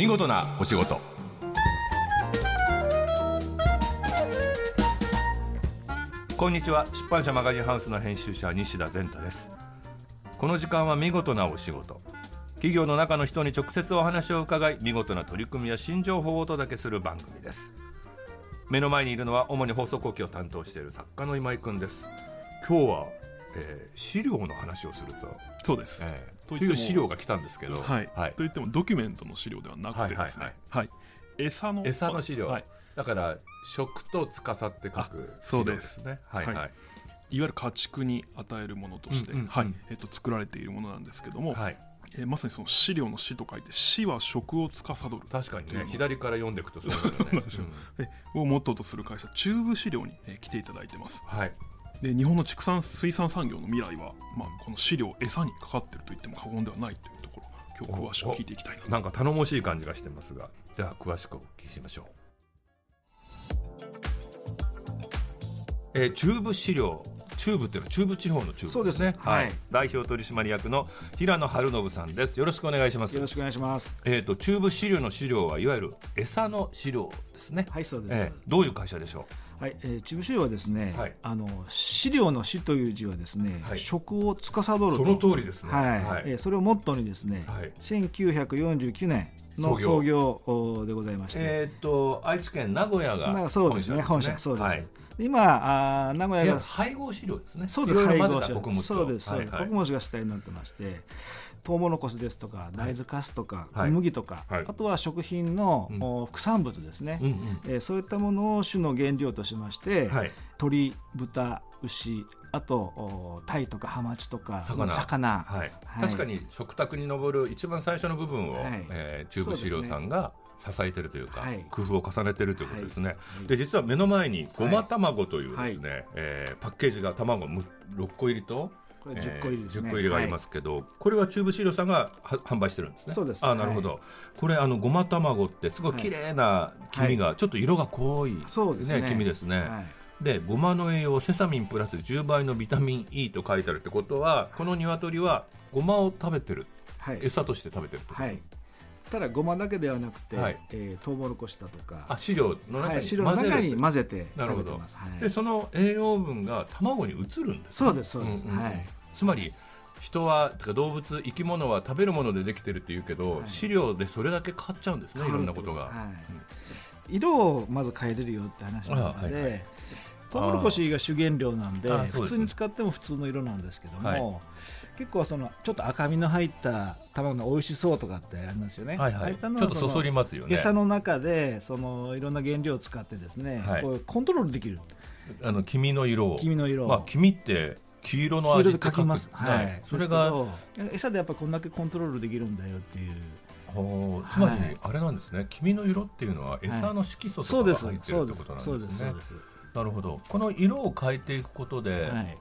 見事なお仕事。こんにちは。出版社マガジンハウスの編集者西田善太です。この時間は見事なお仕事。企業の中の人に直接お話を伺い見事な取り組みや新情報をお届けする番組です。目の前にいるのは主に放送後期を担当している作家の今井くんです。今日は、えー、資料の話をすると。そうです、えー、とという資料が来たんですけど、はい、といってもドキュメントの資料ではなくてですね、はいはい餌の餌の資料、はい、だから食と司って書くそうで資料ですす。ねはいはい、はい。いわゆる家畜に与えるものとして、うんうんうん。はい。えっと作られているものなんですけども、はい。えーまさにその資料の死と書いて死は食を司る。確かにね左から読んでいくとそうですよ。えをモットーとする会社チューブ資料に、えー来ていただいてます。うんはいで日本の畜産水産産業の未来は、まあ、この飼料餌にかかっていると言っても過言ではないというところ。今日詳しく聞いていきたいなと。なんか頼もしい感じがしてますがでは詳しくお聞きしましょう、えー、チューブ資料チューブっていうのは中部地方のチューブそうですね。はい。代表取締役の平野晴信さんです。よろしくお願いします。よろしくお願いします。えー、とチューブ飼料の資料はいわゆる餌の飼料ですね、はい、そうです。えーどういう会社でしょはい、えー、チューブ資料はですね、はい。あの飼料の飼という字はですね、はい。食を司ると。その通りですね。はい、はい。えーそれをモットーにですね、はい。1949年の創創業おでございまして。えー、と愛知県名古屋がまあ、そうですね、本社、そうです。今あー、名古屋が。配合飼料ですね。そうです、配合種混ぜた穀物とそうです、穀物が主体になってまして、トウモロコシですとか、大豆カスとか、はい。小麦とか、はい。あとは食品の、副産物ですね、うえーそういったものを種の原料としまして、はい。鶏、豚、牛、あとお鯛とかハマチとか魚。魚。はい。はい。確かに食卓に上る一番最初の部分を、はい。えーチューブ飼料さんが支えてるというかはい。工夫を重ねてるということですね、い。で実は目の前にごま卵というですね、はえーパッケージが卵む6個入りとこれ10個入りですね。えー10個入りがありますけど、これはチューブ飼料さんがは販売してるんですね。そうですあなるほど、これあのごま卵ってすごい綺麗な黄身が、ちょっと色が濃い、そうですね黄身ですね、はいでごまの栄養セサミンプラス10倍のビタミン E と書いてあるってことはこの鶏はごまを食べてる。はい。餌として食べてるはい、ただごまだけではなくて、はい。えー、トウモロコシだとか。あ飼料の中はい、に汁の混ぜる中に混ぜてなるほど食べてます、はい、でその栄養分が卵に移るんですそうですそうです、んんん。はい。つまり人は動物生き物は食べるものでできてるっていうけど、はい。飼料でそれだけ変わっちゃうんですねいろんなことが、はい。色をまず変えれるよって話なので、あはいはいトウモロコシが主原料なんで普通に使っても普通の色なんですけども、はい。結構そのちょっと赤みの入った卵の美味しそうとかってありますよね。はいはい。ちょっとそそのりますよね。餌の中でそのいろんな原料を使ってですね、はいこうコントロールできる。あの黄身の色を。黄身の色を。まあ黄身って黄色の味って書きます。はい。ねそれが餌でやっぱこんだけコントロールできるんだよっていう。ほう。つまりはい。あれなんですね、黄身の色っていうのは餌の色素そうですとかが入ってそうでするってことなんそうでねですす。そうです。なるほど。この色を変えていくことで、はい。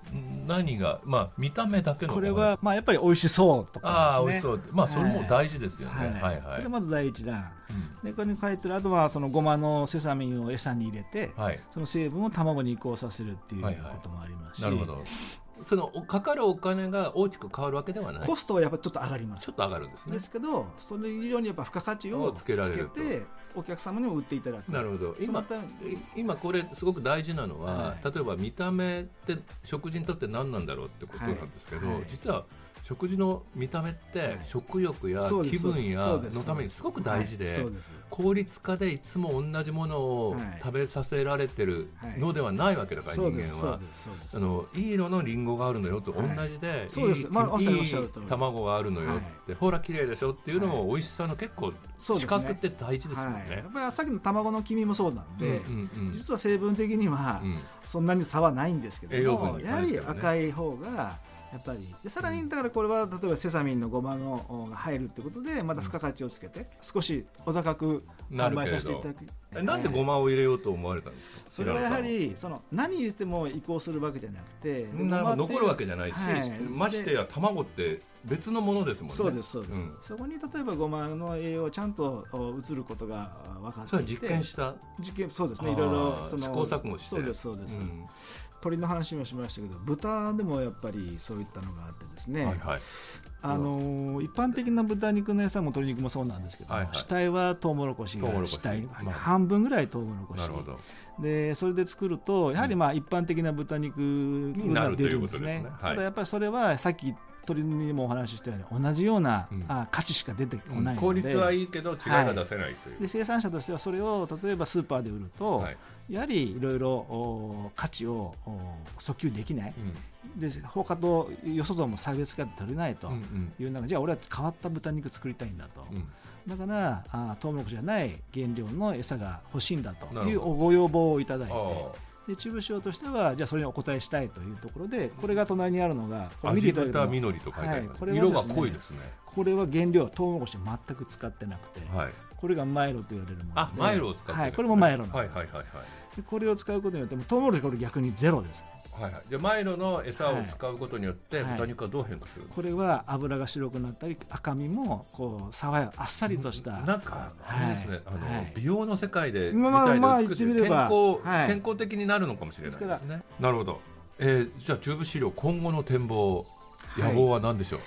何がまあ見た目だけのこれはまあやっぱり美味しそうとああかですね。美味しそう。まあそれも大事ですよね。はい。はいはい、これまず第一弾。うん。でこれに書いてるあとはそのごまのセサミンを餌に入れて、はい。その成分を卵に移行させるっていうはいはいこともありますし、なるほどそのおかかるお金が大きく変わるわけではない。コストはやっぱりちょっと上がります。ちょっと上がるんですね。ですけどそれ以上にやっぱ付加価値ををつけられるてお客様にも売っていただく。なるほど。今今これすごく大事なのは、はい。例えば見た目って食事にとって何なんだろうってことなんですけど、はい。はい。実は食事の見た目ってはい。食欲や気分やのためにすごく大事で、効率化でいつも同じものをはい。食べさせられてるのではないわけだから、人間は。あのいい色のリンゴがあるのよと同はい。じで、いい卵があるのよって、ほら綺麗でしょっていうのも美味しさの結構視覚って大事ですよはい、ね。や。っぱりさっきの卵の黄身もそうなんで、実は成分的にはうん。そんなに差はないんですけどやはり赤い方がやっぱり。でさらにだからこれは例えばセサミンのごまのおが入るってことでまた付加価値をつけて少しお高く販売させていただく。えなんでごまを入れようと思われたんですか？それはやはりその何入れても移行するわけじゃなくて残るわけじゃないし、はい。ましてや卵って別のものですもんね。そうですそうです、ん。そこに例えばごまの栄養をちゃんとお移ることが分かっていてそれは実験した？実験そうですね。いろいろその試行錯誤して。そうですそうです、うん鳥の話もしましたけど豚でもやっぱりそういったのがあってですね、はいはい。あのー一般的な豚肉の餌も鶏肉もそうなんですけど、はいはい。主体はトウモロコシが主体、まあ半分ぐらいトウモロコシ。でそれで作るとやはりまあ一般的な豚肉が出るんですね。うすね。はい。ただやっぱりそれはさっき鳥にもお話ししたように同じような、うん。あ価値しか出てこないので、効率はいいけど違いが出せないという、で生産者としてはそれを例えばスーパーで売ると、はい。やはりいろいろお価値をお訴求できない。うん。で他とよそとも差別化で取れないとうんうん。いう中じゃあ俺は変わった豚肉作りたいんだと、うん。だからあトウモロコシじゃない原料の餌が欲しいんだというご要望をいただいて。あで中部市場としてはじゃあそれにお答えしたいというところでこれが隣にあるのがこあれ見ていただいても緑と書いてあります、はいこれは色が濃いですね。これは原料トウモロコシ全く使ってなくて、はい。これがマイロと言われるものであマイロを使ってね。はい、これもマイロなんです、はいはいはいはい。でこれを使うことによってもトウモロコシこれ逆にゼロですはいはい、でマイロの餌を使うことによってはい。豚肉はどう変化するんですか、これは脂が白くなったり赤身もこう爽やかあっさりとした。なんかあれですね、はい。あの、はい。美容の世界でまあみたいまあで美しい、言ってみれば健康、はい。健康的になるのかもしれないですね。なるほど、えー、じゃあチューブ飼料今後の展望野望は何でしょう、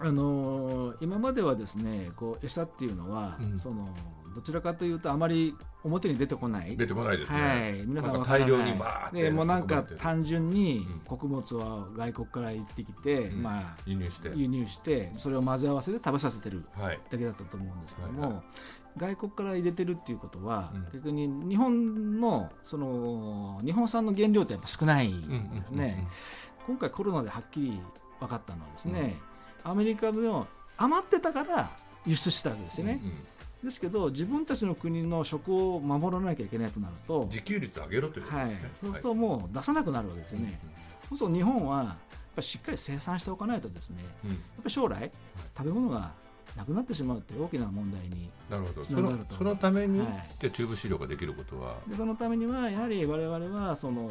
あのー今まではですねこう餌っていうのは、うん。そのどちらかというとあまり表に出てこない。出てこないですね、はい、皆さん大量にバーってでもうなんか単純にうん。穀物は外国から行ってきて、うん。まあ輸入して。輸入してそれを混ぜ合わせて食べさせてるはい。だけだったと思うんですけども、はいは外国から入れてるっていうことは、うん。逆に日本のその日本産の原料ってやっぱ少ないんうんうんですね、今回コロナではっきり分かったのはですね、アメリカでも余ってたから輸出したわけですよね、うんうん。ですけど自分たちの国の食を守らなきゃいけないとなると、自給率上げろということはいですね、、そうするともう出さなくなるわけですよね、そうすると日本はやっぱりしっかり生産しておかないとですねうん。うんやっぱり将来食べ物がなくなってしまうっていう大きな問題になるほど。そのそのために、はい。じゃあチューブ飼料ができることは？でそのためにはやはり我々はその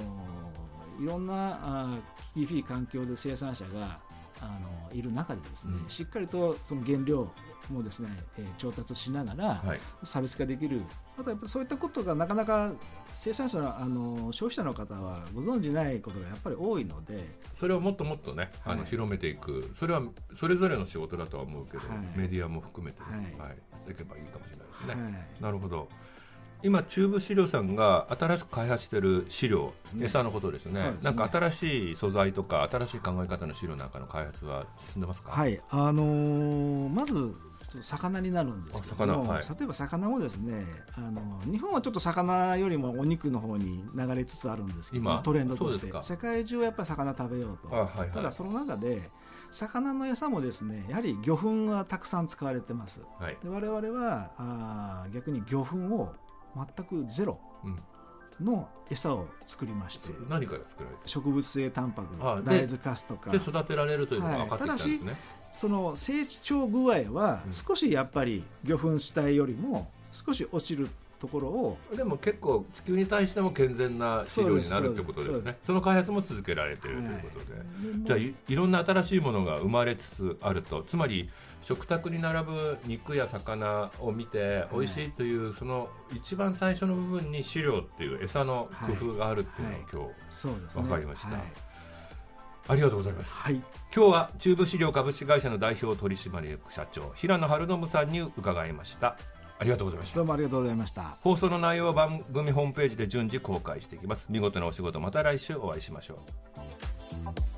いろんなあ厳しい環境で生産者があのいる中でですね、うん。しっかりとその原料もですね、えー調達しながらはい。差別化できる、あとやっぱそういったことがなかなか生産者のあの消費者の方はご存じないことがやっぱり多いので、それをもっともっとね、あのはい広めていく。それはそれぞれの仕事だとは思うけど、はい。メディアも含めて、ね。はい。やっていけばいいかもしれないですね。はい。なるほど今チューブ飼料さんが新しく開発している飼料、ね餌のことですね。なんか新しい素材とか新しい考え方の飼料なんかの開発は進んでますか、はい。あのーまず魚になるんですけども、はい。例えば魚もですねあの日本はちょっと魚よりもお肉の方に流れつつあるんですけど今トレンドとして。世界中はやっぱり魚食べようと、あはいはい。ただその中で魚の餌もですねやはり魚粉がたくさん使われてます。はい。で我々はあー逆に魚粉を全くゼロうん。の餌を作りまして。何から作られて植物性タンパク大豆カスとか。で育てられるというのが分かってきたんですね、その成長具合はうん。少しやっぱり魚粉主体よりも少し落ちるところをでも結構地球に対しても健全な飼料になるってことですね。その開発も続けられているということで、じゃあはいいいろんな新しいものが生まれつつあると。つまり食卓に並ぶ肉や魚を見て美味しいというその一番最初の部分に飼料っていう餌の工夫があるっていうのをはい。今日そうですね。わかりました。はい、ありがとうございます。はい。今日は中部飼料株式会社の代表取締役社長平野晴信さんに伺いましたありがとうございました。どうもありがとうございました。放送の内容は番組ホームページで順次公開していきます。見事なお仕事また来週お会いしましょう。